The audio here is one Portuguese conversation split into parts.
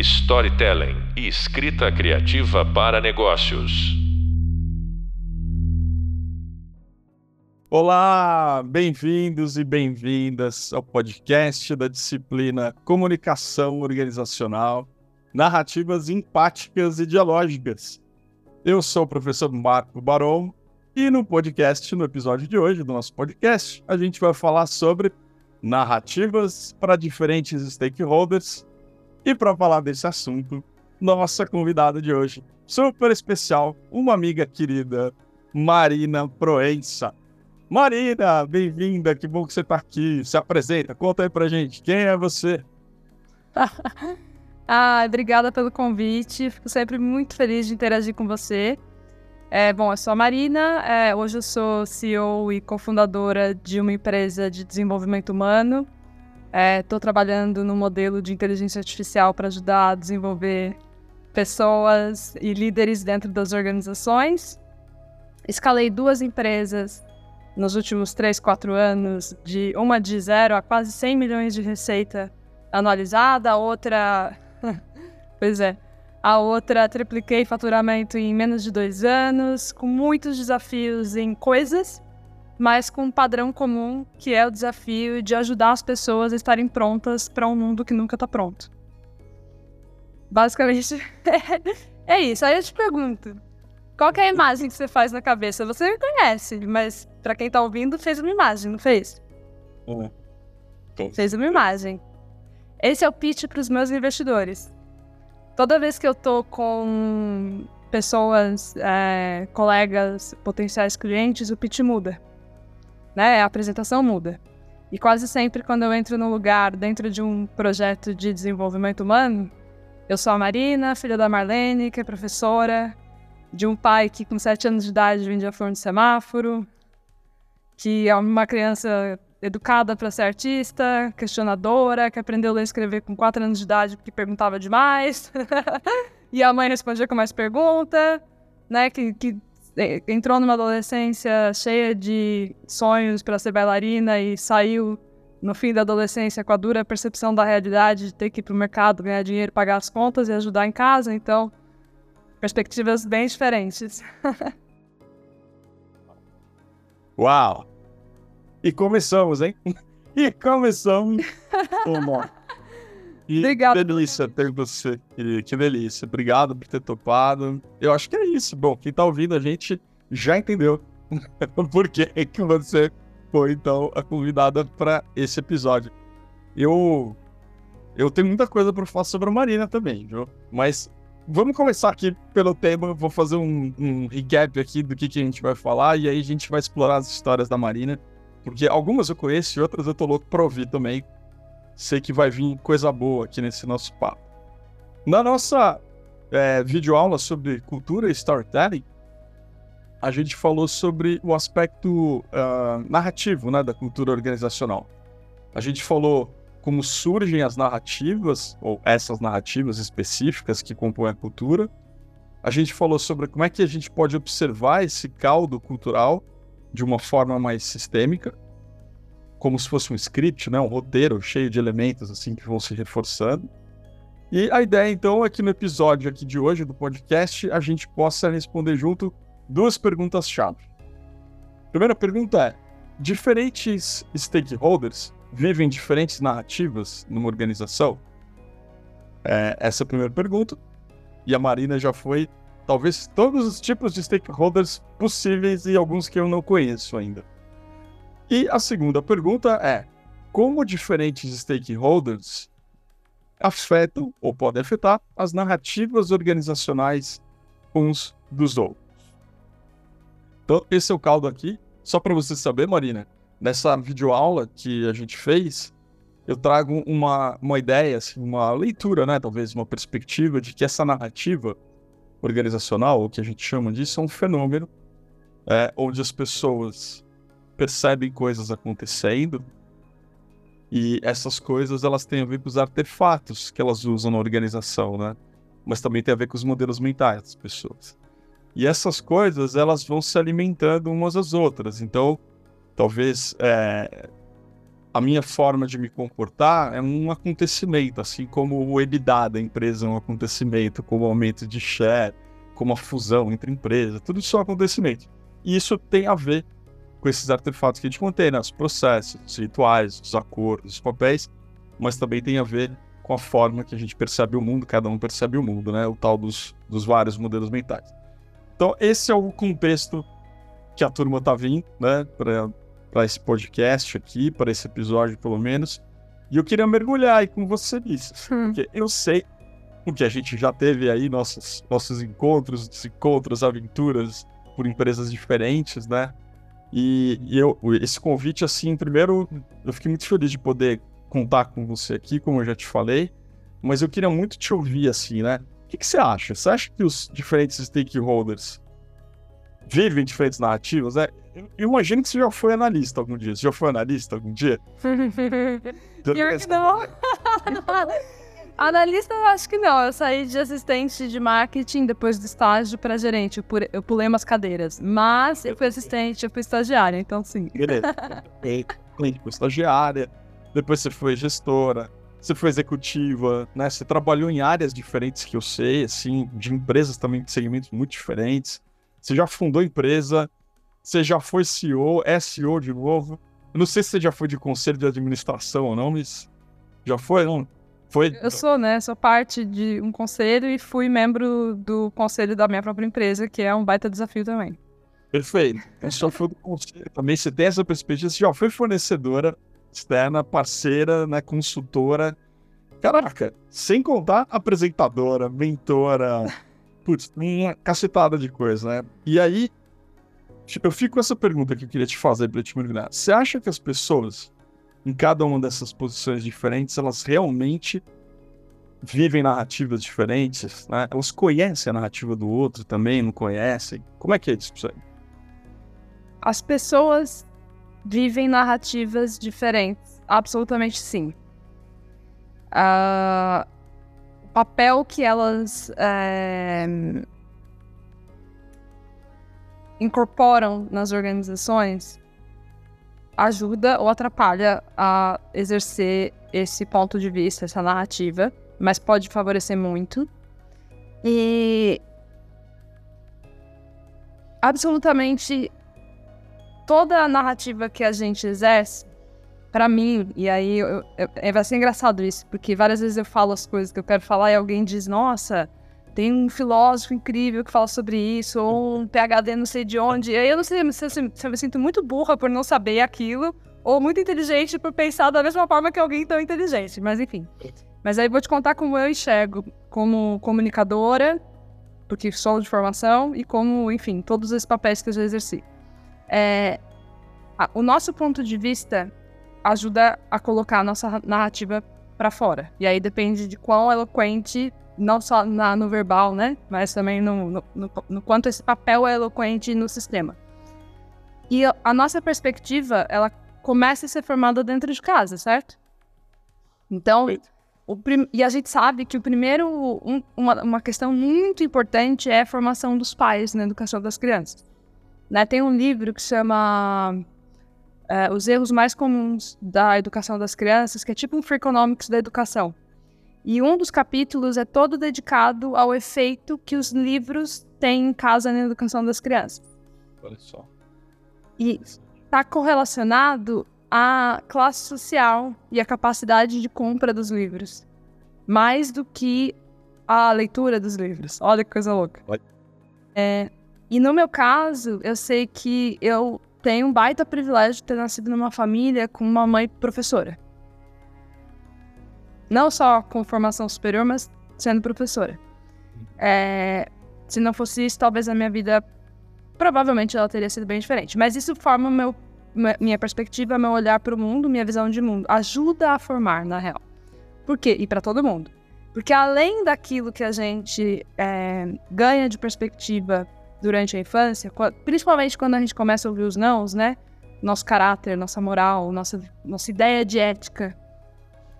storytelling e escrita criativa para negócios. Olá, bem-vindos e bem-vindas ao podcast da disciplina Comunicação Organizacional, Narrativas Empáticas e Dialógicas. Eu sou o professor Marco Baron e no podcast, no episódio de hoje do nosso podcast, a gente vai falar sobre narrativas para diferentes stakeholders. E para falar desse assunto, nossa convidada de hoje, super especial, uma amiga querida, Marina Proença. Marina, bem-vinda, que bom que você está aqui. Se apresenta, conta aí pra gente, quem é você? ah, obrigada pelo convite, fico sempre muito feliz de interagir com você. É, bom, eu sou a Marina, é, hoje eu sou CEO e cofundadora de uma empresa de desenvolvimento humano. Estou é, trabalhando no modelo de inteligência artificial para ajudar a desenvolver pessoas e líderes dentro das organizações. Escalei duas empresas nos últimos 3, 4 anos, de uma de zero a quase 100 milhões de receita anualizada, a outra. pois é, a outra, tripliquei faturamento em menos de dois anos, com muitos desafios em coisas, mas com um padrão comum, que é o desafio de ajudar as pessoas a estarem prontas para um mundo que nunca está pronto. Basicamente, é isso. Aí eu te pergunto, qual é a imagem que você faz na cabeça? Você me conhece, mas para quem está ouvindo, fez uma imagem, não fez? Uhum. Fez uma imagem. Esse é o pitch para os meus investidores toda vez que eu tô com pessoas, é, colegas, potenciais clientes, o pitch muda. Né? A apresentação muda. E quase sempre, quando eu entro no lugar dentro de um projeto de desenvolvimento humano, eu sou a Marina, filha da Marlene, que é professora, de um pai que com sete anos de idade vendia flor no semáforo, que é uma criança educada para ser artista, questionadora, que aprendeu a ler e escrever com 4 anos de idade porque perguntava demais. e a mãe respondia com mais pergunta, né? Que, que entrou numa adolescência cheia de sonhos para ser bailarina e saiu no fim da adolescência com a dura percepção da realidade de ter que ir para o mercado, ganhar dinheiro, pagar as contas e ajudar em casa. Então, perspectivas bem diferentes. Uau! E começamos, hein? E começamos. Uma. E Obrigado. Que delícia ter você. Que delícia. Obrigado por ter topado. Eu acho que é isso. Bom, quem tá ouvindo a gente já entendeu por que, que você foi, então, a convidada para esse episódio. Eu. Eu tenho muita coisa para falar sobre a Marina também, viu? Mas vamos começar aqui pelo tema. Vou fazer um, um recap aqui do que, que a gente vai falar e aí a gente vai explorar as histórias da Marina porque algumas eu conheço e outras eu tô louco pra ouvir também. Sei que vai vir coisa boa aqui nesse nosso papo. Na nossa é, videoaula sobre cultura e storytelling, a gente falou sobre o aspecto uh, narrativo né, da cultura organizacional. A gente falou como surgem as narrativas, ou essas narrativas específicas que compõem a cultura. A gente falou sobre como é que a gente pode observar esse caldo cultural de uma forma mais sistêmica, como se fosse um script, né, um roteiro cheio de elementos assim que vão se reforçando. E a ideia então é que no episódio aqui de hoje do podcast a gente possa responder junto duas perguntas-chave. Primeira pergunta é: diferentes stakeholders vivem diferentes narrativas numa organização? É, essa é a primeira pergunta. E a Marina já foi talvez todos os tipos de stakeholders possíveis e alguns que eu não conheço ainda. E a segunda pergunta é: como diferentes stakeholders afetam ou podem afetar as narrativas organizacionais uns dos outros? Então, esse é o caldo aqui. Só para você saber, Marina, nessa videoaula que a gente fez, eu trago uma, uma ideia, assim, uma leitura, né, talvez uma perspectiva de que essa narrativa organizacional, o que a gente chama disso, é um fenômeno é, onde as pessoas percebem coisas acontecendo e essas coisas elas têm a ver com os artefatos que elas usam na organização, né? Mas também tem a ver com os modelos mentais das pessoas. E essas coisas elas vão se alimentando umas às outras. Então, talvez é, a minha forma de me comportar é um acontecimento, assim como o EBITDA da empresa é um acontecimento, como o aumento de share, como a fusão entre empresas, tudo isso é um acontecimento. E isso tem a ver com esses artefatos que a gente contém, né? os processos, os rituais, os acordos, os papéis, mas também tem a ver com a forma que a gente percebe o mundo, cada um percebe o mundo, né? O tal dos, dos vários modelos mentais. Então, esse é o contexto que a turma tá vindo, né? para esse podcast aqui, para esse episódio pelo menos. E eu queria mergulhar aí com você nisso. Hum. Porque eu sei que a gente já teve aí nossos, nossos encontros, desencontros, aventuras por empresas diferentes, né? E, e, eu, esse convite, assim, primeiro, eu fiquei muito feliz de poder contar com você aqui, como eu já te falei, mas eu queria muito te ouvir, assim, né? O que, que você acha? Você acha que os diferentes stakeholders vivem diferentes narrativas? Né? Eu imagino que você já foi analista algum dia. Você já foi analista algum dia? Pior que não. Analista, eu acho que não. Eu saí de assistente de marketing depois do estágio para gerente. Eu pulei umas cadeiras. Mas eu fui assistente, eu fui estagiária, então sim. Beleza. foi estagiária, depois você foi gestora, você foi executiva, né? Você trabalhou em áreas diferentes que eu sei, assim, de empresas também de segmentos muito diferentes. Você já fundou empresa, você já foi CEO, é CEO de novo. Eu não sei se você já foi de conselho de administração ou não, mas já foi, não? Foi? Eu sou, né? Sou parte de um conselho e fui membro do conselho da minha própria empresa, que é um baita desafio também. Perfeito. Você já foi do conselho também, você tem essa perspectiva, você já foi fornecedora externa, parceira, né, consultora. Caraca, sem contar apresentadora, mentora, putz, uma cacetada de coisa, né? E aí, Tipo, eu fico com essa pergunta que eu queria te fazer para te mergulhar. Você acha que as pessoas, em cada uma dessas posições diferentes, elas realmente vivem narrativas diferentes, né? Elas conhecem a narrativa do outro também, não conhecem? Como é que é isso? As pessoas vivem narrativas diferentes, absolutamente sim. Uh, o papel que elas é, incorporam nas organizações ajuda ou atrapalha a exercer esse ponto de vista, essa narrativa, mas pode favorecer muito. E absolutamente toda a narrativa que a gente exerce, para mim, e aí eu, eu, é, vai ser engraçado isso, porque várias vezes eu falo as coisas que eu quero falar e alguém diz, nossa, tem um filósofo incrível que fala sobre isso, ou um PhD não sei de onde. Aí eu não sei se, se, se eu me sinto muito burra por não saber aquilo, ou muito inteligente por pensar da mesma forma que alguém tão inteligente, mas enfim. Mas aí vou te contar como eu enxergo como comunicadora, porque sou de formação, e como, enfim, todos esses papéis que eu já exerci. É, a, o nosso ponto de vista ajuda a colocar a nossa narrativa para fora. E aí depende de quão eloquente não só na, no verbal, né? Mas também no, no, no, no, quanto esse papel é eloquente no sistema. E a nossa perspectiva, ela começa a ser formada dentro de casa, certo? Então, prim... e a gente sabe que o primeiro, um, uma, uma questão muito importante é a formação dos pais na educação das crianças. Né? Tem um livro que chama é, Os Erros Mais Comuns da Educação das Crianças, que é tipo um Freakonomics da educação. E um dos capítulos é todo dedicado ao efeito que os livros têm em casa na educação das crianças. Olha só. E está correlacionado à classe social e à capacidade de compra dos livros. Mais do que a leitura dos livros. Olha que coisa louca. É, e no meu caso, eu sei que eu tenho um baita privilégio de ter nascido numa família com uma mãe professora. Não só com formação superior, mas sendo professora. É, se não fosse isso, talvez a minha vida provavelmente ela teria sido bem diferente. Mas isso forma meu, minha perspectiva, meu olhar para o mundo, minha visão de mundo. Ajuda a formar, na real. Por quê? E para todo mundo. Porque além daquilo que a gente é, ganha de perspectiva durante a infância, principalmente quando a gente começa a ouvir os nãos, né? Nosso caráter, nossa moral, nossa, nossa ideia de ética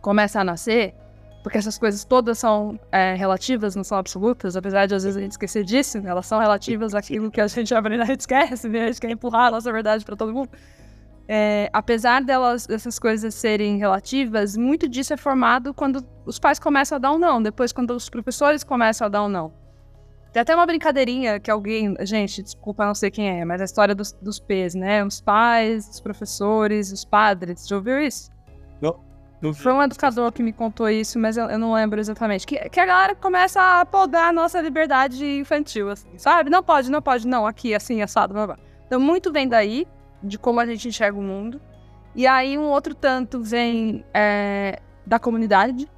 começa a nascer, porque essas coisas todas são é, relativas, não são absolutas, apesar de às vezes a gente esquecer disso, elas são relativas àquilo que a gente aprende, a gente esquece, né? a gente quer empurrar a nossa verdade para todo mundo. é, apesar delas, dessas coisas serem relativas, muito disso é formado quando os pais começam a dar um não, depois quando os professores começam a dar um não. Tem até uma brincadeirinha que alguém, gente, desculpa, não sei quem é, mas a história dos, dos P's, né? Os pais, os professores, os padres. Já ouviu isso? Não. Foi um educador que me contou isso, mas eu, eu não lembro exatamente. Que, que, a galera começa a podar a nossa liberdade infantil, assim, sabe? Não pode, não pode, não, aqui, assim, assado, blá, blá. Então, muito vem daí, de como a gente enxerga o mundo. E aí, um outro tanto vem é, da comunidade,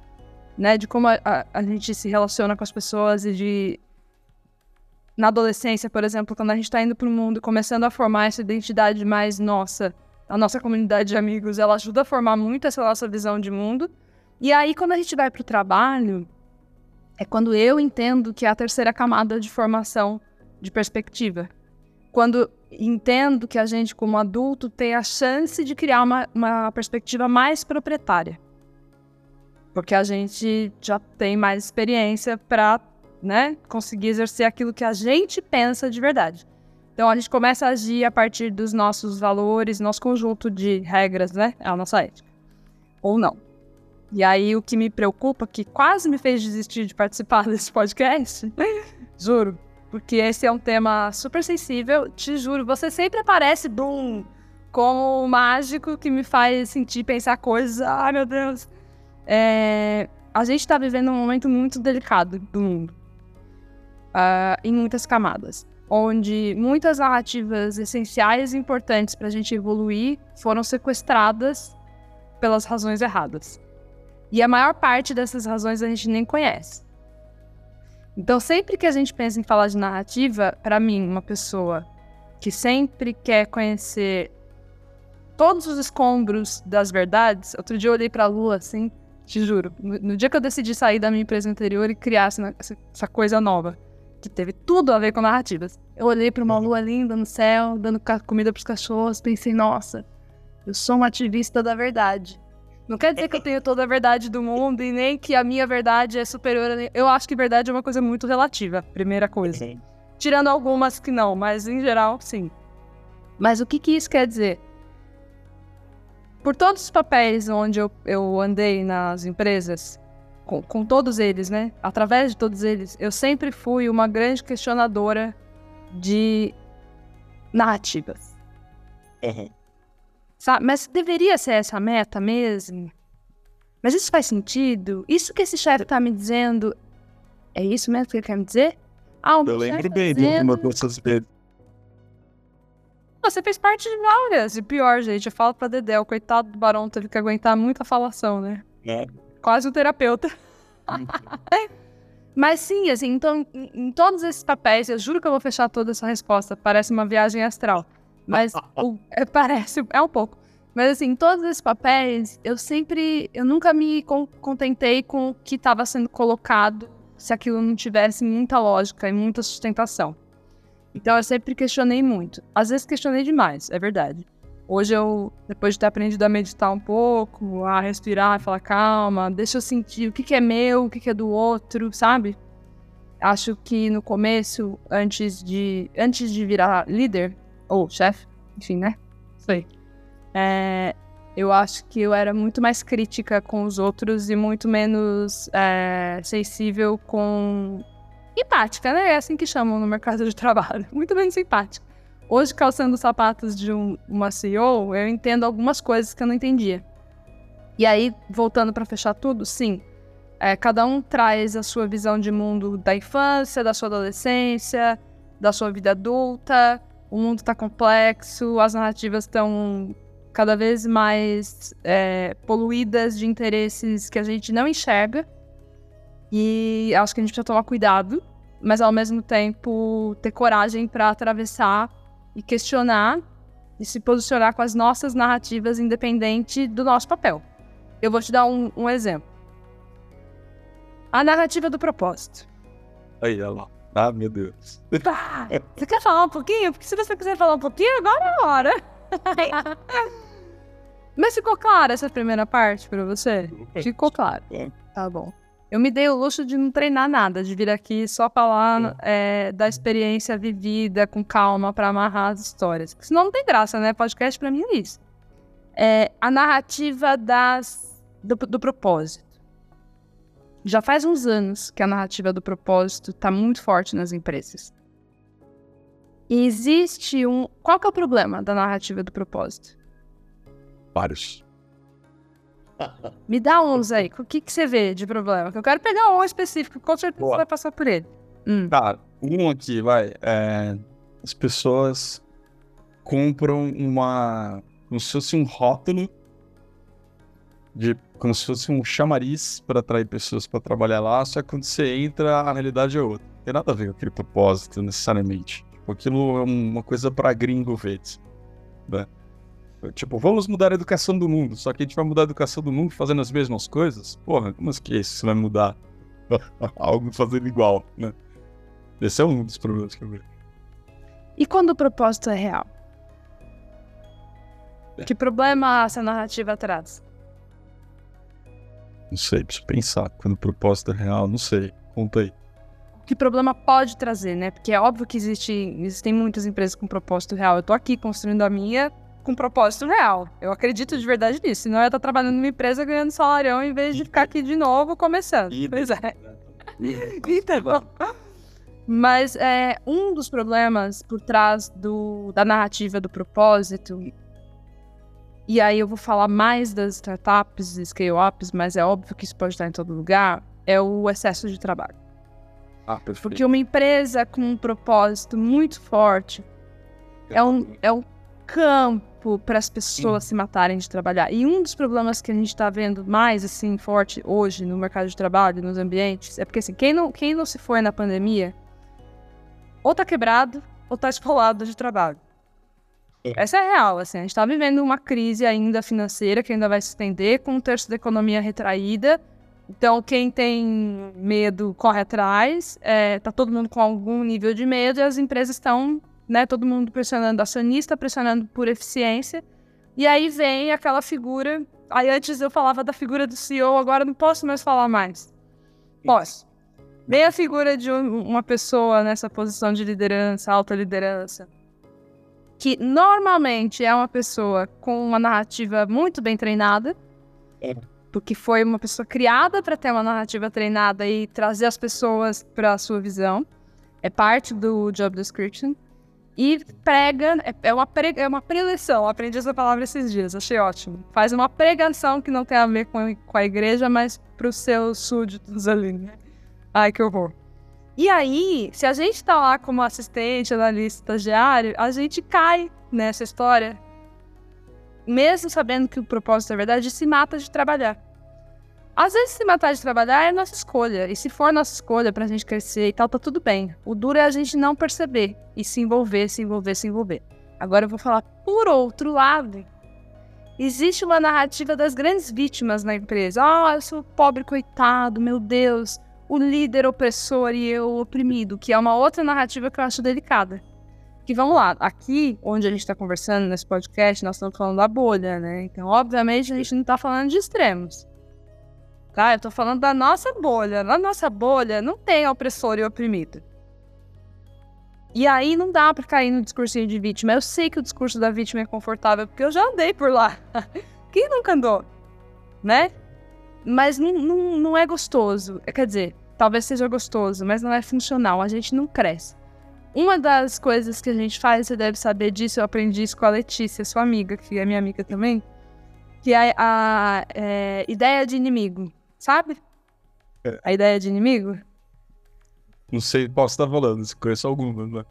né? De como a, a, a gente se relaciona com as pessoas e de na adolescência, por exemplo, quando a gente está indo para o mundo, começando a formar essa identidade mais nossa, a nossa comunidade de amigos, ela ajuda a formar muito essa nossa visão de mundo. E aí, quando a gente vai para o trabalho, é quando eu entendo que é a terceira camada de formação de perspectiva. Quando entendo que a gente, como adulto, tem a chance de criar uma, uma perspectiva mais proprietária. Porque a gente já tem mais experiência para né, conseguir exercer aquilo que a gente pensa de verdade. Então a gente começa a agir a partir dos nossos valores, nosso conjunto de regras, né, é a nossa ética. Ou não. E aí o que me preocupa, que quase me fez desistir de participar desse podcast, juro, porque esse é um tema super sensível, te juro, você sempre aparece, boom, como o mágico que me faz sentir, pensar coisas, ai meu Deus. É, a gente está vivendo um momento muito delicado do mundo uh, em muitas camadas, onde muitas narrativas essenciais e importantes para a gente evoluir foram sequestradas pelas razões erradas. E a maior parte dessas razões a gente nem conhece. Então, sempre que a gente pensa em falar de narrativa, para mim, uma pessoa que sempre quer conhecer todos os escombros das verdades, outro dia eu olhei para a lua assim, te juro, no, no, dia que eu decidi sair da minha empresa anterior e criar essa, essa coisa nova, que teve tudo a ver com narrativas. Eu olhei para uma lua linda no céu, dando comida para os cachorros, pensei, nossa, eu sou uma ativista da verdade. Não quer dizer que eu tenho toda a verdade do mundo e nem que a minha verdade é superior a. Eu acho que verdade é uma coisa muito relativa, primeira coisa. Tirando algumas que não, mas em geral, sim. Mas o que, que isso quer dizer? Por todos os papéis onde eu, eu andei nas empresas, com, com todos eles, né? Através de todos eles, eu sempre fui uma grande questionadora de narrativas. Uhum. Sabe? Mas deveria ser essa meta mesmo? Mas isso faz sentido? Isso que esse chefe tá me dizendo, é isso mesmo que ele quer me dizer? Ah, o eu lembro tá bem de uma dessas vezes. Você fez parte de várias. E pior, gente, eu falo pra Dedé, o coitado do Barão teve que aguentar muita falação, né? É quase um terapeuta. Mas sim, assim, então, em, todos esses papéis, eu juro que eu vou fechar toda essa resposta. Parece uma viagem astral. Mas o, é, parece, é um pouco. Mas assim, em todos esses papéis, eu sempre, eu nunca me contentei com o que estava sendo colocado se aquilo não tivesse muita lógica e muita sustentação. Então eu sempre questionei muito. Às vezes questionei demais, é verdade. Hoje eu, depois de ter aprendido a meditar um pouco, a respirar, a falar calma, deixa eu sentir o que, que é meu, o que, que é do outro, sabe? Acho que no começo, antes de, antes de virar líder, ou chefe, enfim, né? Sei. É, eu acho que eu era muito mais crítica com os outros e muito menos é, sensível com. empática, né? É assim que chamam no mercado de trabalho. Muito menos simpática. Hoje, calçando os sapatos de um, uma CEO, eu entendo algumas coisas que eu não entendia. E aí, voltando para fechar tudo, sim, é, cada um traz a sua visão de mundo da infância, da sua adolescência, da sua vida adulta. O mundo está complexo, as narrativas estão cada vez mais é, poluídas de interesses que a gente não enxerga. E acho que a gente precisa tomar cuidado, mas ao mesmo tempo ter coragem para atravessar e questionar e se posicionar com as nossas narrativas independente do nosso papel. Eu vou te dar um, um exemplo. A narrativa do propósito. Aí, olha lá. Ah, meu Deus. Você quer falar um pouquinho? Porque se você quiser falar um pouquinho, agora é a hora. Mas ficou clara essa primeira parte para você? Ficou claro. Tá bom. Eu me dei o luxo de não treinar nada, de vir aqui só falar é, da experiência vivida com calma para amarrar as histórias. Porque senão não tem graça, né? Podcast para mim é isso. é a narrativa das, do, do propósito. Já faz uns anos que a narrativa do propósito está muito forte nas empresas. E existe um. Qual que é o problema da narrativa do propósito? Vários. Me dá uns aí. O que, que você vê de problema? Que eu quero pegar um específico, com certeza Boa. você vai passar por ele. Hum. Cara, um aqui, vai. é, as pessoas compram uma. como se fosse um rótulo. De, como se fosse um chamariz para atrair pessoas para trabalhar lá, só que quando você entra, a realidade é outra. Não tem nada a ver com aquele propósito, necessariamente. Tipo, aquilo é uma coisa para gringo ver. Né? Tipo, vamos mudar a educação do mundo, só que a gente vai mudar a educação do mundo fazendo as mesmas coisas? Porra, como é que isso vai mudar algo fazendo igual, né? Esse é um dos problemas que eu vejo. E quando o propósito é real? Que problema essa narrativa traz? Não sei, preciso pensar. Quando o propósito é real, não sei. Conta aí. Que problema pode trazer, né? Porque é óbvio que existe, existem muitas empresas com propósito real. Eu tô aqui construindo a minha com propósito real. Eu acredito de verdade nisso. Senão eu ia estar trabalhando numa empresa ganhando salarião em vez de ficar aqui de novo começando. Pois é. Então, mas é, um dos problemas por trás do, da narrativa do propósito, e aí eu vou falar mais das startups e scale-ups, mas é óbvio que isso pode estar em todo lugar, é o excesso de trabalho. Ah, perfeito. Porque uma empresa com um propósito muito forte é um, é um campo para as pessoas se matarem de trabalhar. E um dos problemas que a gente está vendo mais assim forte hoje no mercado de trabalho, nos ambientes, é porque assim, quem não, quem não se foi na pandemia, ou tá quebrado, ou tá esfolado de trabalho. Essa é real, assim, a gente está vivendo uma crise ainda financeira que ainda vai se estender, com um terço da economia retraída. Então, quem tem medo corre atrás, é, tá todo mundo com algum nível de medo e as empresas estão né? Todo mundo pressionando acionista, pressionando por eficiência. E aí vem aquela figura. Aí antes eu falava da figura do CEO, agora não posso mais falar mais. Posso. Vem a figura de um, uma pessoa nessa posição de liderança, alta liderança, que normalmente é uma pessoa com uma narrativa muito bem treinada, porque foi uma pessoa criada para ter uma narrativa treinada e trazer as pessoas para a sua visão. É parte do job description e prega, é, é uma, pre, é uma preleção, aprendi essa palavra esses dias, achei ótimo. Faz uma pregação que não tem a ver com, com a igreja, mas para os seus súditos ali, né? Ai, que horror. E aí, se a gente tá lá como assistente, analista, estagiário, a gente cai nessa história, mesmo sabendo que o propósito é verdade, se mata de trabalhar. Às vezes, se matar de trabalhar é nossa escolha. E se for nossa escolha pra gente crescer e tal, tá tudo bem. O duro é a gente não perceber e se envolver, se envolver, se envolver. Agora eu vou falar por outro lado. Existe uma narrativa das grandes vítimas na empresa. Ah, oh, eu sou pobre coitado, meu Deus. O líder opressor e eu oprimido, que é uma outra narrativa que eu acho delicada. Que vamos lá, aqui onde a gente está conversando nesse podcast, nós estamos falando da bolha, né? Então, obviamente, a gente não está falando de extremos. Tá? Eu tô falando da nossa bolha. Na nossa bolha não tem opressor e oprimido. E aí não dá pra cair no discursinho de vítima. Eu sei que o discurso da vítima é confortável, porque eu já andei por lá. Quem nunca andou? Né? Mas não, é gostoso. Quer dizer, talvez seja gostoso, mas não é funcional. A gente não cresce. Uma das coisas que a gente faz, você deve saber disso, eu aprendi isso com a Letícia, sua amiga, que é minha amiga também, que é a é, ideia de inimigo. Sabe? É. A ideia de inimigo? Não sei qual você tá falando, se conheço alguma, né?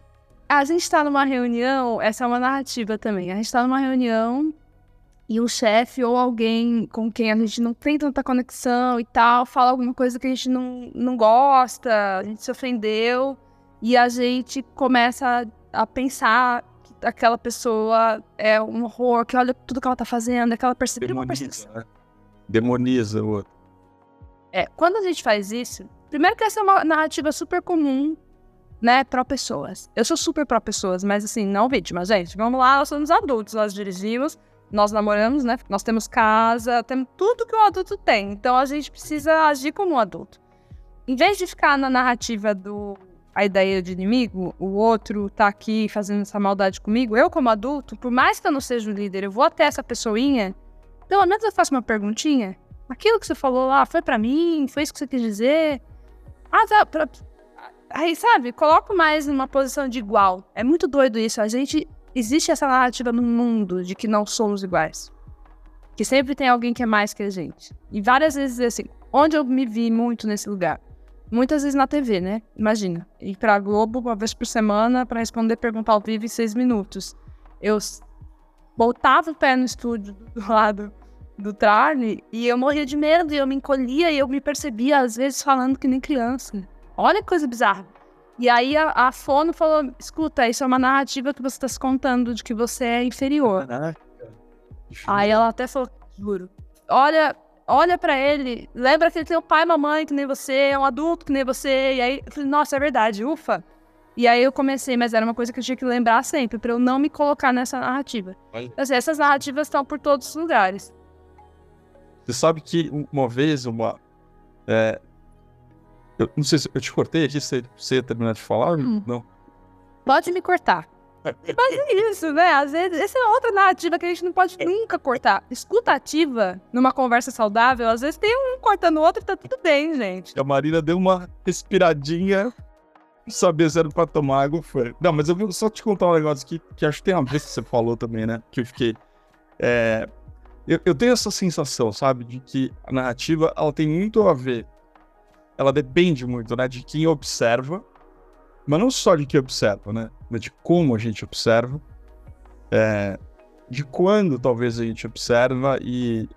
A gente tá numa reunião, essa é uma narrativa também. A gente tá numa reunião e o chefe ou alguém com quem a gente não tem tanta conexão e tal, fala alguma coisa que a gente não, não gosta, a gente se ofendeu e a gente começa a, a pensar que aquela pessoa é um horror, que olha tudo que ela tá fazendo, aquela percepção. Demoniza, né? Demoniza o outro. É, quando a gente faz isso, primeiro que essa é uma narrativa super comum, né, pró pessoas. Eu sou super pró pessoas, mas assim, não vítimas, gente. Vamos lá, nós somos adultos, nós dirigimos, nós namoramos, né? Nós temos casa, temos tudo que o adulto tem. Então a gente precisa agir como um adulto. Em vez de ficar na narrativa do a ideia de inimigo, o outro tá aqui fazendo essa maldade comigo, eu como adulto, por mais que eu não seja o líder, eu vou até essa pessoinha, pelo menos eu faço uma perguntinha. Aquilo que você falou lá foi para mim? Foi isso que você quis dizer? Ah, tá. Pra... Aí, sabe, coloco mais numa posição de igual. É muito doido isso. A gente. Existe essa narrativa no mundo de que não somos iguais. Que sempre tem alguém que é mais que a gente. E várias vezes, assim, onde eu me vi muito nesse lugar? Muitas vezes na TV, né? Imagina. Ir pra Globo uma vez por semana para responder pergunta ao vivo em seis minutos. Eu botava o pé no estúdio do lado do Charlie e eu morria de medo e eu me encolhia e eu me percebia às vezes falando que nem criança. Olha que coisa bizarra. E aí a, a Fono falou: escuta, isso é uma narrativa que você está se contando de que você é inferior. Caraca. Aí ela até falou: juro. Olha, olha para ele, lembra que ele tem um pai e uma mãe que nem você, é um adulto que nem você. E aí eu falei: nossa, é verdade, ufa. E aí eu comecei, mas era uma coisa que eu tinha que lembrar sempre, para eu não me colocar nessa narrativa. Assim, essas narrativas estão por todos os lugares. Você sabe que uma vez, uma. É, eu não sei se eu te cortei aqui, você, você ia terminar de falar? Hum. Não. Pode me cortar. Mas é isso, né? Às vezes, essa é outra narrativa que a gente não pode nunca cortar. Escuta ativa numa conversa saudável, às vezes tem um cortando o outro e tá tudo bem, gente. A Marina deu uma respiradinha, sabia se era pra tomar água, foi. Não, mas eu vou só te contar um negócio que, que acho que tem a ver que você falou também, né? Que eu fiquei. É, eu, eu, tenho essa sensação, sabe, de que a narrativa ela tem muito a ver, ela depende muito, né, de quem observa, mas não só de quem observa, né, mas de como a gente observa, é, de quando talvez a gente observa e,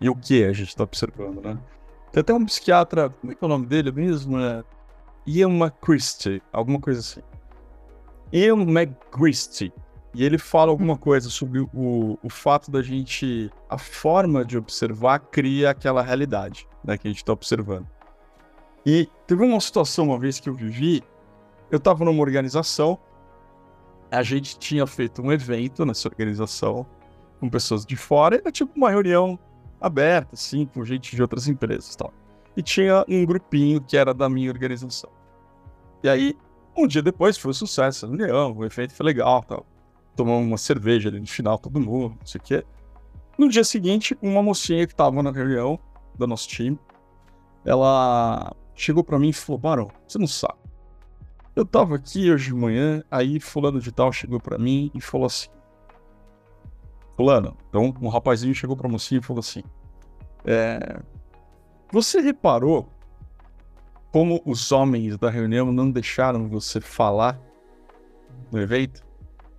e o que a gente está observando, né. Tem até um psiquiatra, como é que é o nome dele mesmo? É Ian McChristie, alguma coisa assim. Ian McChristie. E ele fala alguma coisa sobre o, o fato da gente. A forma de observar cria aquela realidade né, que a gente está observando. E teve uma situação uma vez que eu vivi. Eu estava numa organização, a gente tinha feito um evento nessa organização com pessoas de fora, era tipo uma reunião aberta, assim, com gente de outras empresas e tal. E tinha um grupinho que era da minha organização. E aí, um dia depois foi um sucesso, a reunião, o evento foi legal tal tomamos uma cerveja ali no final, todo mundo, não sei o quê. No dia seguinte, uma mocinha que tava na reunião do nosso time, ela chegou para mim e falou: Barão, você não sabe. Eu tava aqui hoje de manhã, aí fulano de tal chegou para mim e falou assim: Fulano, então um rapazinho chegou pra mocinha e falou assim: é, Você reparou como os homens da reunião não deixaram você falar no evento?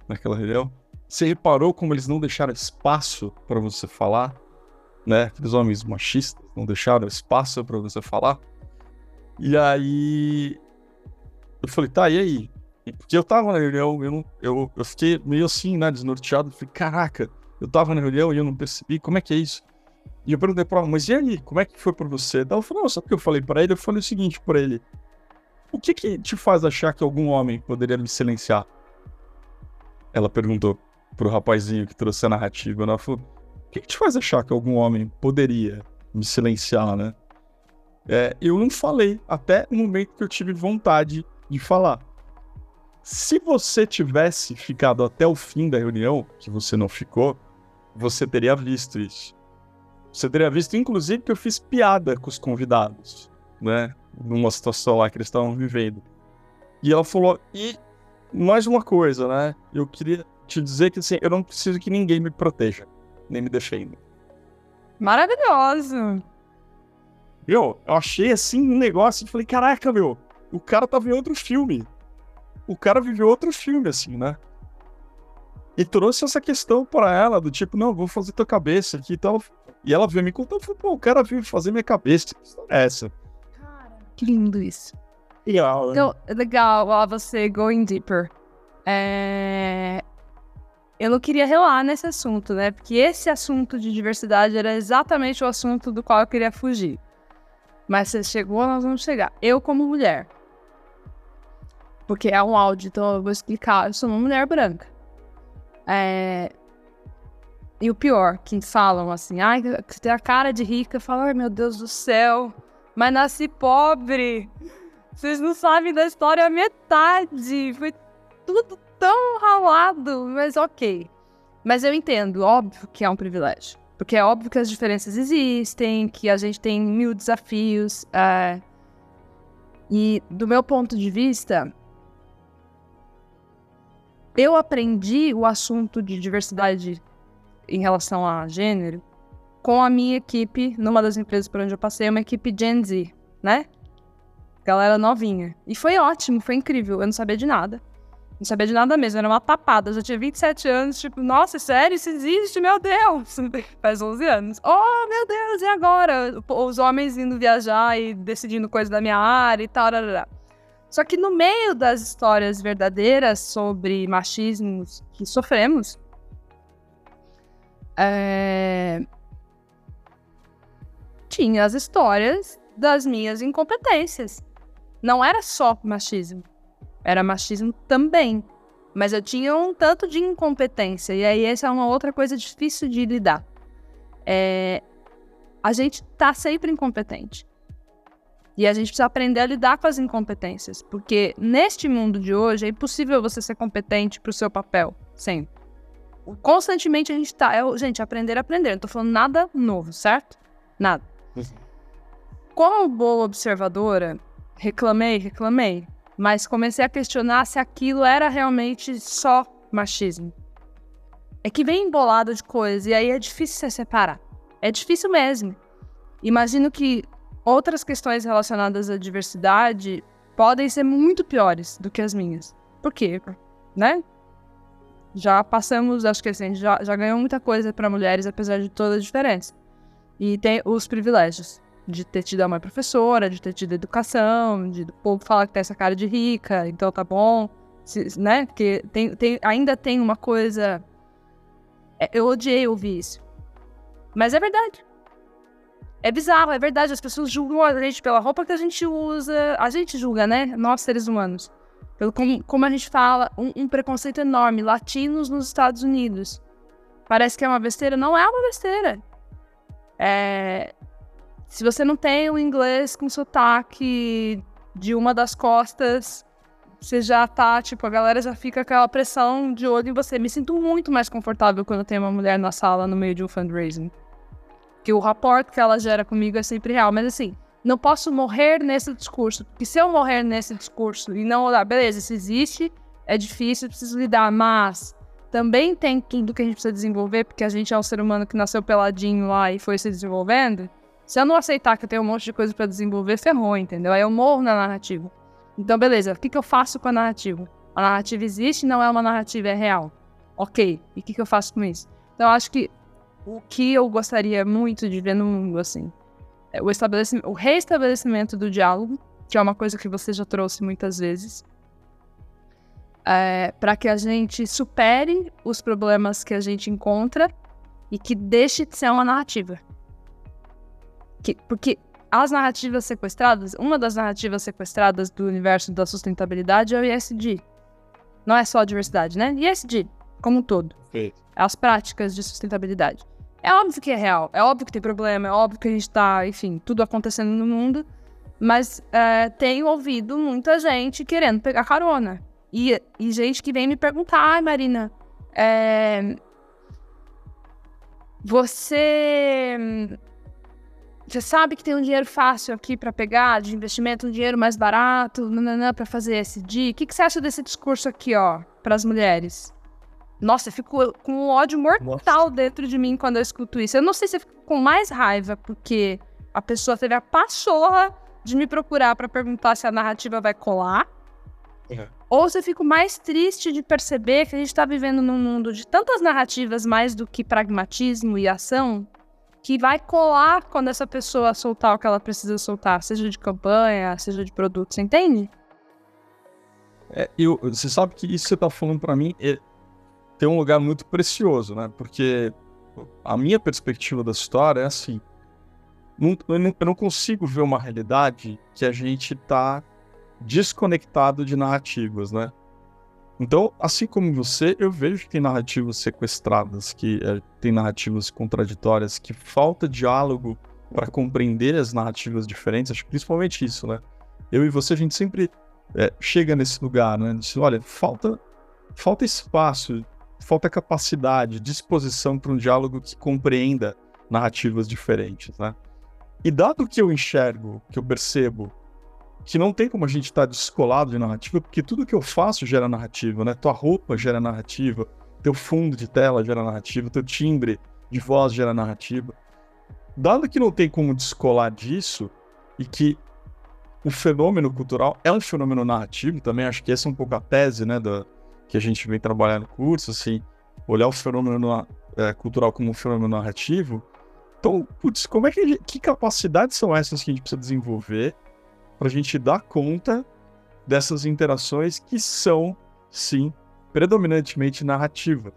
Naquela reunião. Você reparou como eles não deixaram espaço para você falar? Né? Aqueles homens machistas não deixaram espaço para você falar? E aí. Eu falei, tá, e aí? Porque eu tava na reunião, eu, não, eu, eu fiquei meio assim, né, desnorteado. falei, caraca, eu tava na reunião e eu não percebi, como é que é isso? E eu perguntei pra ela, mas e aí, como é que foi pra você? Ela falou, não, sabe o que eu falei pra ele? Eu falei o seguinte pra ele, o que que te faz achar que algum homem poderia me silenciar? Ela perguntou pro rapazinho que trouxe a narrativa, né? Ela falou, o que, que te faz achar que algum homem poderia me silenciar, né? É, eu não falei até o momento que eu tive vontade de falar. Se você tivesse ficado até o fim da reunião, que você não ficou, você teria visto isso. Você teria visto, inclusive, que eu fiz piada com os convidados, né? Numa situação lá que eles estavam vivendo. E ela falou, e mais uma coisa, né? Eu queria te dizer que assim, eu não preciso que ninguém me proteja, nem me defenda. Maravilhoso! Meu, eu achei assim um negócio e falei, caraca, meu, o cara tava em outro filme. O cara viveu outro filme, assim, né? E trouxe essa questão para ela, do tipo, não, vou fazer tua cabeça aqui e tal. E ela veio me contar, falou, pô, o cara veio fazer minha cabeça. Que história é essa? Cara, que lindo isso. Legal. Então, legal, ó, você going deeper. É... Eu não queria relar nesse assunto, né? Porque esse assunto de diversidade era exatamente o assunto do qual eu queria fugir. Mas você chegou, nós vamos chegar. Eu, como mulher. Porque é um áudio, então eu vou explicar. Eu sou uma mulher branca. É... E o pior, que falam assim, ai, que tem a cara de rica, falam, ai meu Deus do céu, mas nasci pobre Vocês não sabem da história a metade. Foi tudo tão ralado, mas ok. Mas eu entendo, óbvio que é um privilégio. Porque é óbvio que as diferenças existem, que a gente tem mil desafios. É... E do meu ponto de vista, eu aprendi o assunto de diversidade em relação a gênero com a minha equipe, numa das empresas por onde eu passei, uma equipe Gen Z, né? Galera novinha. E foi ótimo, foi incrível. Eu não sabia de nada. Não sabia de nada mesmo, era uma tapada. Eu já tinha 27 anos, tipo, nossa, sério, isso existe, meu Deus! Faz 11 anos. Oh, meu Deus, e agora? Os homens indo viajar e decidindo coisas da minha área e tal. Só que no meio das histórias verdadeiras sobre machismos que sofremos, é... tinha as histórias das minhas incompetências. Não era só machismo. Era machismo também. Mas eu tinha um tanto de incompetência. E aí, essa é uma outra coisa difícil de lidar. É... A gente tá sempre incompetente. E a gente precisa aprender a lidar com as incompetências. Porque neste mundo de hoje é impossível você ser competente pro seu papel. Sempre. Constantemente a gente tá. É, gente, aprender aprender. Não tô falando nada novo, certo? Nada. Uhum. Como boa observadora, reclamei, reclamei mas comecei a questionar se aquilo era realmente só machismo. É que vem embolado de coisas e aí é difícil se separar. É difícil mesmo. Imagino que outras questões relacionadas à diversidade podem ser muito piores do que as minhas. Por quê? Né? Já passamos, acho que assim, já, já ganhou muita coisa para mulheres, apesar de toda a diferença. E tem os privilégios de ter tido a mãe professora, de ter tido educação, de o povo falar que tem essa cara de rica, então tá bom, se, né? Porque tem, tem, ainda tem uma coisa. É, eu odiei ouvir isso. Mas é verdade. É bizarro, é verdade. As pessoas julgam a gente pela roupa que a gente usa. A gente julga, né? Nós, seres humanos. Pelo como, como a gente fala, um, um preconceito enorme. Latinos nos Estados Unidos. Parece que é uma besteira. Não é uma besteira. É, se você não tem o inglês com sotaque de uma das costas, você já tá, tipo, a galera já fica com aquela pressão de olho em você. Me sinto muito mais confortável quando tem uma mulher na sala no meio de um fundraising. Que o rapport que ela gera comigo é sempre real. Mas assim, não posso morrer nesse discurso. Porque se eu morrer nesse discurso e não olhar, beleza, isso existe, é difícil, preciso lidar, mas também tem tudo que a gente precisa desenvolver, porque a gente é um ser humano que nasceu peladinho lá e foi se desenvolvendo. Se eu não aceitar que eu tenho um monte de coisa para desenvolver, ferrou, entendeu? Aí eu morro na narrativa. Então, beleza, o que, que eu faço com a narrativa? A narrativa existe, não é uma narrativa, é real. Ok, e o que, que eu faço com isso? Então, acho que o que eu gostaria muito de ver no mundo, assim, é o, o reestabelecimento do diálogo, que é uma coisa que você já trouxe muitas vezes, é, para que a gente supere os problemas que a gente encontra e que deixe de ser uma narrativa. Que, porque as narrativas sequestradas, uma das narrativas sequestradas do universo da sustentabilidade é o ISD. Não é só a diversidade, né? ISD, como um todo. Sim. As práticas de sustentabilidade. É óbvio que é real, é óbvio que tem problema, é óbvio que a gente tá, enfim, tudo acontecendo no mundo, mas é, tenho ouvido muita gente querendo pegar carona. E, e gente que vem me perguntar, ai, Marina, é, você você sabe que tem um dinheiro fácil aqui para pegar de investimento, um dinheiro mais barato, para fazer SD. O que, que você acha desse discurso aqui, ó, para as mulheres? Nossa, eu fico com um ódio mortal Nossa. dentro de mim quando eu escuto isso. Eu não sei se eu fico com mais raiva porque a pessoa teve a pachorra de me procurar para perguntar se a narrativa vai colar. Uhum. Ou se eu fico mais triste de perceber que a gente está vivendo num mundo de tantas narrativas mais do que pragmatismo e ação, que vai colar quando essa pessoa soltar o que ela precisa soltar, seja de campanha, seja de produto, você entende? É, eu, você sabe que isso que você tá falando para mim é, tem um lugar muito precioso, né? Porque a minha perspectiva da história é assim: não, eu, não, consigo ver uma realidade que a gente tá desconectado de narrativas, né? Então, assim como você, eu vejo que tem narrativas sequestradas, que é, tem narrativas contraditórias, que falta diálogo para compreender as narrativas diferentes, acho que principalmente isso, né? eu e você, a gente sempre é, chega nesse lugar, né? Diz, olha, falta, falta espaço, falta capacidade, disposição para um diálogo que compreenda narrativas diferentes, né? E dado que eu enxergo, que eu percebo, que não tem como a gente estar tá descolado de narrativa, porque tudo que eu faço gera narrativa, né? Tua roupa gera narrativa, teu fundo de tela gera narrativa, teu timbre de voz gera narrativa. Dado que não tem como descolar disso, e que o fenômeno cultural é um fenômeno narrativo também, acho que essa é um pouco a tese, né, da, que a gente vem trabalhar no curso, assim, olhar o fenômeno é, cultural como um fenômeno narrativo. Então, putz, como é que, gente, que capacidades são essas que a gente precisa desenvolver para a gente dar conta dessas interações que são, sim, predominantemente narrativas.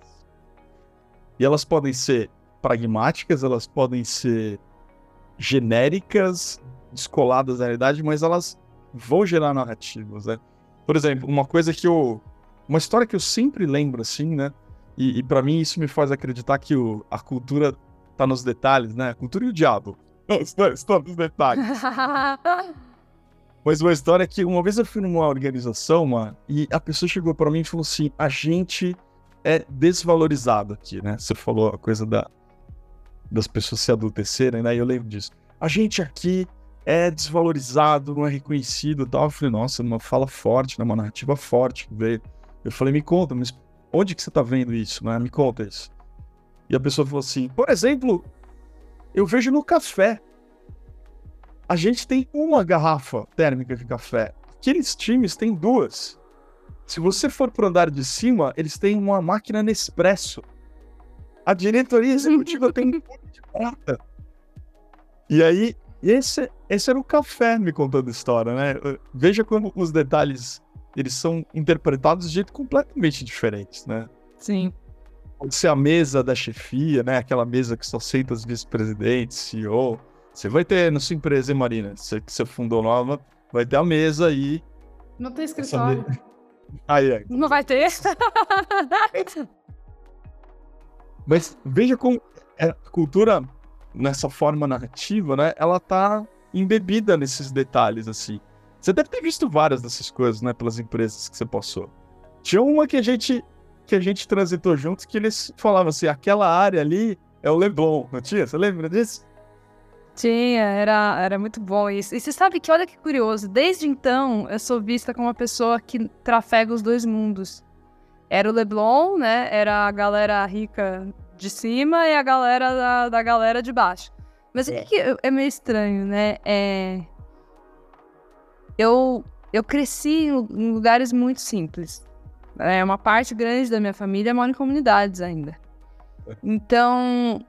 E elas podem ser pragmáticas, elas podem ser genéricas, descoladas da realidade, mas elas vão gerar narrativas, né? Por exemplo, uma coisa que eu. Uma história que eu sempre lembro, assim, né? E, e para mim isso me faz acreditar que o, a cultura tá nos detalhes, né? A cultura e o diabo. Estão nos detalhes. Mas uma história que uma vez eu fui numa organização, mano, e a pessoa chegou para mim e falou assim: a gente é desvalorizado aqui, né? Você falou a coisa da, das pessoas se adultecerem, né? E eu lembro disso. A gente aqui é desvalorizado, não é reconhecido e tal. Eu falei, nossa, uma fala forte, né? uma narrativa forte veio. Eu falei, me conta, mas onde que você tá vendo isso, né? Me conta isso. E a pessoa falou assim, por exemplo, eu vejo no café. A gente tem uma garrafa térmica de café. Aqueles times têm duas. Se você for pro andar de cima, eles têm uma máquina Nespresso. A diretoria executiva tem um de prata. E aí, esse, esse era o café me contando história, né? Veja como os detalhes eles são interpretados de jeito completamente diferentes, né? Sim. Pode ser a mesa da chefia, né? Aquela mesa que só aceita os vice-presidentes, CEO. Você vai ter na sua empresa, hein, Marina? Você que você fundou nova, vai ter a mesa aí. Não tem escritório. Aí, aí. Não vai ter. Mas veja como a cultura nessa forma narrativa, né? Ela tá embebida nesses detalhes, assim. Você deve ter visto várias dessas coisas, né? Pelas empresas que você passou. Tinha uma que a gente que a gente transitou juntos que eles falavam assim, aquela área ali é o Leblon, não tinha? Você lembra disso? Tinha, era, era muito bom isso. E você sabe que, olha que curioso, desde então eu sou vista como uma pessoa que trafega os dois mundos. Era o Leblon, né? Era a galera rica de cima e a galera da, da galera de baixo. Mas o é. que é meio estranho, né? É... Eu, eu cresci em lugares muito simples. É uma parte grande da minha família mora em comunidades ainda. Então,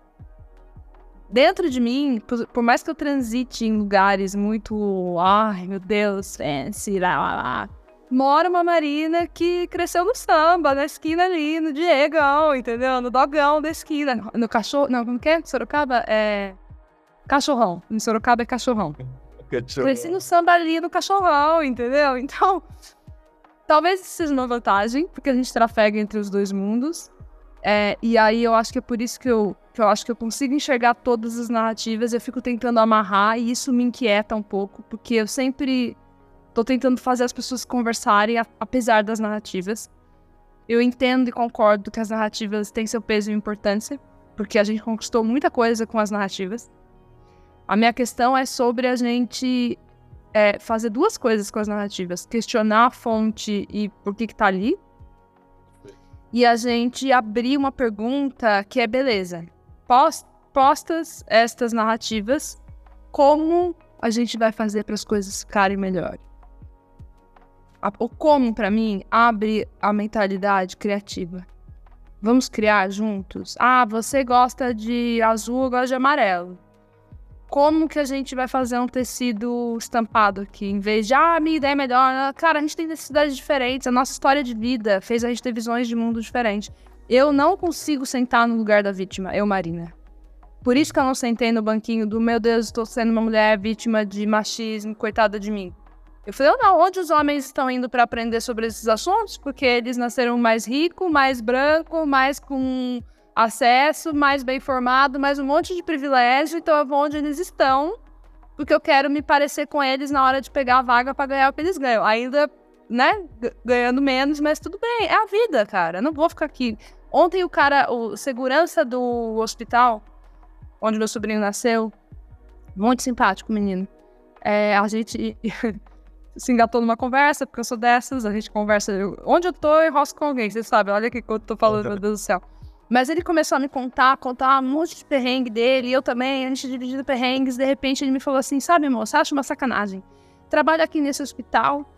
dentro de mim, por, por, mais que eu transite em lugares muito, ai meu Deus, fancy, lá, lá, lá, mora uma Marina que cresceu no samba, na esquina ali, no Diegão, entendeu? No dogão da esquina. No cachorro. Não, como que é? Sorocaba é. Cachorrão. Em Sorocaba é cachorrão. cachorrão. Cresci no samba ali no cachorrão, entendeu? Então. Talvez isso seja uma vantagem, porque a gente trafega entre os dois mundos. É, e aí eu acho que é por isso que eu, que eu acho que eu consigo enxergar todas as narrativas. Eu fico tentando amarrar e isso me inquieta um pouco, porque eu sempre Tô tentando fazer as pessoas conversarem, apesar das narrativas. Eu entendo e concordo que as narrativas têm seu peso e importância, porque a gente conquistou muita coisa com as narrativas. A minha questão é sobre a gente é, fazer duas coisas com as narrativas: questionar a fonte e por que, que tá ali, e a gente abrir uma pergunta que é beleza. Postas estas narrativas, como a gente vai fazer para as coisas ficarem melhores? o como, para mim, abre a mentalidade criativa. Vamos criar juntos? Ah, você gosta de azul, eu gosto de amarelo. Como que a gente vai fazer um tecido estampado aqui? Em vez de, ah, minha ideia é melhor. Cara, a gente tem necessidades diferentes. A nossa história de vida fez a gente ter visões de mundo diferentes. Eu não consigo sentar no lugar da vítima, eu, Marina. Por isso que eu não sentei no banquinho do meu Deus, estou sendo uma mulher vítima de machismo, coitada de mim. Eu falei, não, onde os homens estão indo para aprender sobre esses assuntos? Porque eles nasceram mais rico, mais branco, mais com acesso, mais bem formado, mais um monte de privilégio, então eu vou onde eles estão, porque eu quero me parecer com eles na hora de pegar a vaga pra ganhar o que eles ganham. Ainda, né, ganhando menos, mas tudo bem, é a vida, cara. Eu não vou ficar aqui. Ontem o cara, o segurança do hospital, onde meu sobrinho nasceu, muito simpático, menino. É, a gente se engatou numa conversa, porque eu sou dessas, a gente conversa. Eu, onde eu tô, eu rosto com alguém, vocês sabem, olha o que eu tô falando, meu Deus do céu. Mas ele começou a me contar, contar um monte de perrengue dele, eu também, a gente dividindo perrengues, de repente ele me falou assim, sabe, moça, acho uma sacanagem. Trabalho aqui nesse hospital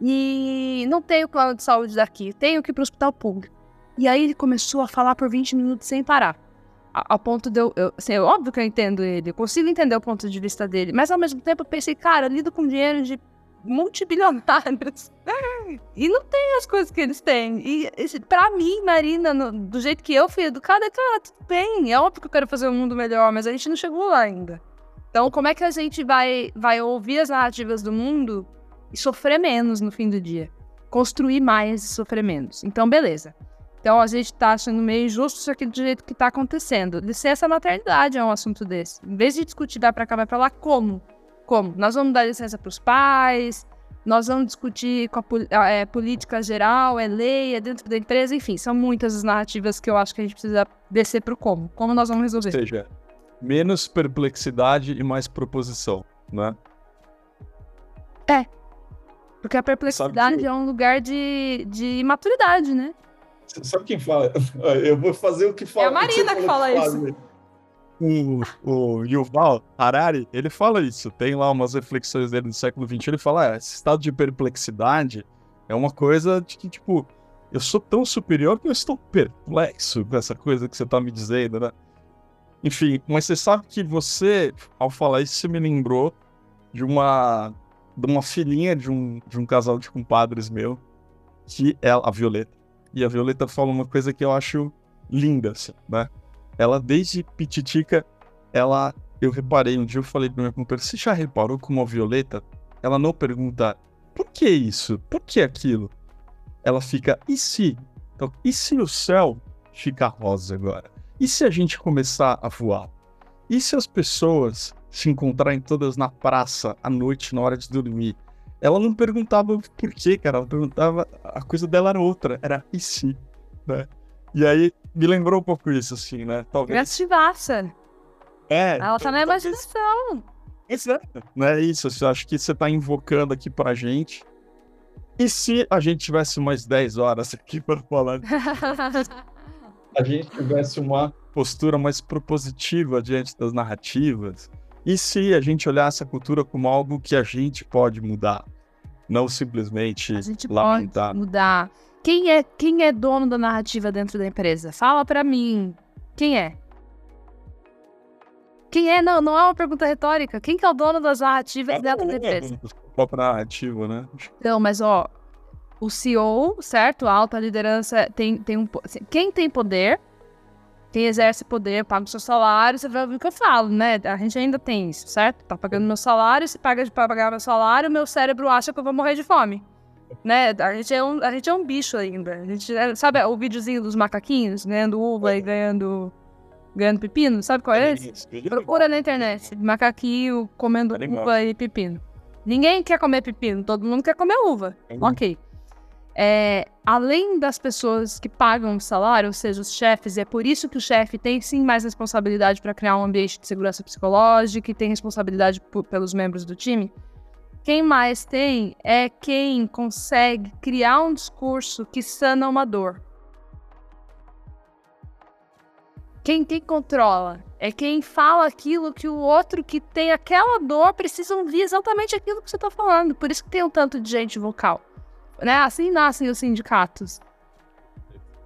e não tenho plano de saúde daqui, tenho que ir pro hospital público. E aí ele começou a falar por 20 minutos sem parar. Ao ponto de eu, eu assim, óbvio que eu entendo ele, eu consigo entender o ponto de vista dele, mas ao mesmo tempo eu pensei, cara, eu lido com dinheiro de multibilionários. E não tem as coisas que eles têm. E para mim, Marina, no, do jeito que eu fui educada, cara, tudo bem. É óbvio que eu quero fazer um mundo melhor, mas a gente não chegou lá ainda. Então, como é que a gente vai, vai ouvir as narrativas do mundo e sofrer menos no fim do dia? Construir mais e sofrer menos. Então, beleza. Então, a gente tá achando meio injusto isso aqui do jeito que tá acontecendo. Licença maternidade é um assunto desse. Em vez de discutir vai pra cá, vai pra lá, como? Como? Nós vamos dar licença para os pais, nós vamos discutir com a é, política geral, é lei, é dentro da empresa, enfim, são muitas as narrativas que eu acho que a gente precisa descer para o como. Como nós vamos resolver? Ou seja, menos perplexidade e mais proposição, né? É. Porque a perplexidade que... é um lugar de, de imaturidade, né? Sabe quem fala? Eu vou fazer o que fala. É a Marina que, que fala isso o, o Yuval Harari, ele fala isso. Tem lá umas reflexões dele do século XX. Ele fala: ah, esse estado de perplexidade é uma coisa de que, tipo, eu sou tão superior que eu estou perplexo com essa coisa que você está me dizendo, né? Enfim, mas você sabe que você, ao falar isso, você me lembrou de uma, de uma filhinha de um, de um casal de compadres meu, que é a Violeta. E a Violeta fala uma coisa que eu acho linda, assim, né? Ela desde pititica, ela, eu reparei, um dia eu falei pra minha companheira, você já reparou como a Violeta, ela não pergunta, por que isso? Por que aquilo? Ela fica, e se? Então, e se o céu ficar rosa agora? E se a gente começar a voar? E se as pessoas se encontrarem todas na praça à noite, na hora de dormir? Ela não perguntava por quê, cara. Ela perguntava. A coisa dela era outra. Era e se? Né? E aí me lembrou um pouco isso, assim, né? Talvez. Grativaça. É. Ela tá na imaginação. Exato. Não é isso, eu acho que você tá invocando aqui pra gente. E se a gente tivesse mais 10 horas aqui para falar? a gente tivesse uma postura mais propositiva diante das narrativas? E se a gente olhasse a cultura como algo que a gente pode mudar? Não simplesmente a gente lamentar. Pode mudar. Quem é, quem é dono da narrativa dentro da empresa? Fala para mim. Quem é? Quem é? Não, não é uma pergunta retórica. Quem que é o dono das narrativas dentro da empresa? Própria narrativa, né? Não, mas ó, o CEO, certo? A alta liderança tem, tem um. Assim, quem tem poder, quem exerce poder, paga o seu salário, você vai ouvir o que eu falo, né? A gente ainda tem isso, certo? Tá pagando meu salário, se paga de pagar meu salário, meu cérebro acha que eu vou morrer de fome né? A gente é um, a gente é um bicho ainda. A gente é, sabe o videozinho dos macaquinhos ganhando uva e ganhando ganhando pepino? Sabe qual é esse? Procura na internet. Macaquinho comendo uva e pepino. Ninguém quer comer pepino, todo mundo quer comer uva. Ok. É, além das pessoas que pagam o salário, ou seja, os chefes, é por isso que o chefe tem sim mais responsabilidade para criar um ambiente de segurança psicológica e tem responsabilidade pelos membros do time quem mais tem é quem consegue criar um discurso que sana uma dor. Quem, controla é quem fala aquilo que o outro que tem aquela dor precisa ouvir exatamente aquilo que você está falando. Por isso que tem um tanto de gente vocal. Né? Assim nascem os sindicatos.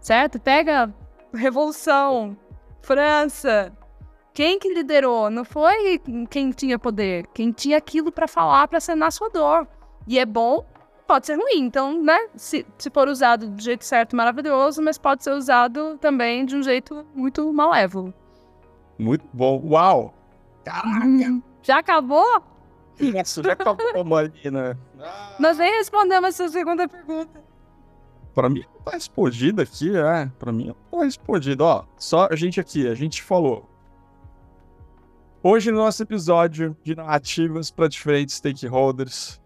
Certo? Pega Revolução, França, quem que liderou? Não foi quem tinha poder, quem tinha aquilo para falar, para sanar sua dor. E é bom, pode ser ruim. Então, né, se, se for usado do jeito certo, maravilhoso, mas pode ser usado também de um jeito muito malévolo. Muito bom. Uau! Caraca! Já acabou? Isso, já acabou, Marina. Ah. Nós nem respondemos essa segunda pergunta. Pra mim, tá respondida aqui, é. Pra mim, tá respondido. Ó, só a gente aqui, a gente falou Hoje, no nosso episódio de narrativas para diferentes stakeholders,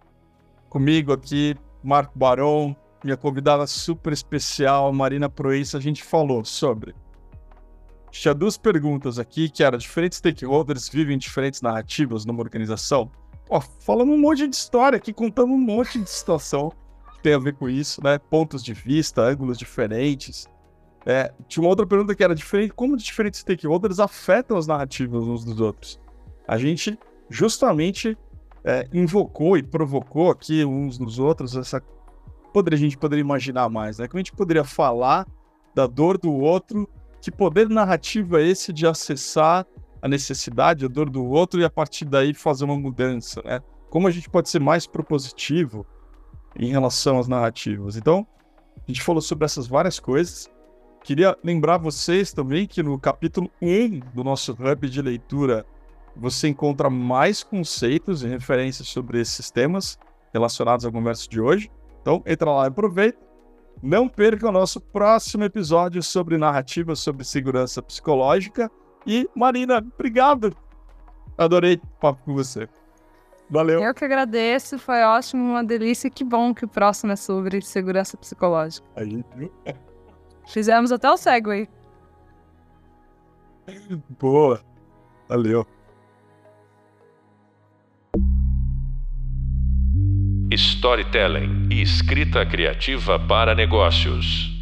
comigo aqui, Marco Baron, minha convidada super especial, Marina Proença, a gente falou sobre. Tinha duas perguntas aqui, que era diferentes stakeholders vivem diferentes narrativas numa organização. Pô, falando um monte de história aqui, contando um monte de situação que tem a ver com isso, né? Pontos de vista, ângulos diferentes. É, tinha uma outra pergunta que era diferente, como diferentes stakeholders afetam as narrativas uns dos outros. A gente justamente é, invocou e provocou aqui uns nos outros essa poderia a gente poderia imaginar mais, né? Como a gente poderia falar da dor do outro, que poder narrativo é esse de acessar a necessidade, a dor do outro e a partir daí fazer uma mudança, né? Como a gente pode ser mais propositivo em relação às narrativas. Então, a gente falou sobre essas várias coisas. Queria lembrar vocês também que no capítulo 1 do nosso hub de leitura você encontra mais conceitos e referências sobre esses temas relacionados à conversa de hoje. Então, entra lá e aproveita. Não perca o nosso próximo episódio sobre narrativa sobre segurança psicológica. E, Marina, obrigado. Adorei o papo com você. Valeu. Eu que agradeço, foi ótimo, uma delícia. Que bom que o próximo é sobre segurança psicológica. Aí, viu? Fizemos até o segue. Boa. Valeu. Storytelling e escrita criativa para negócios.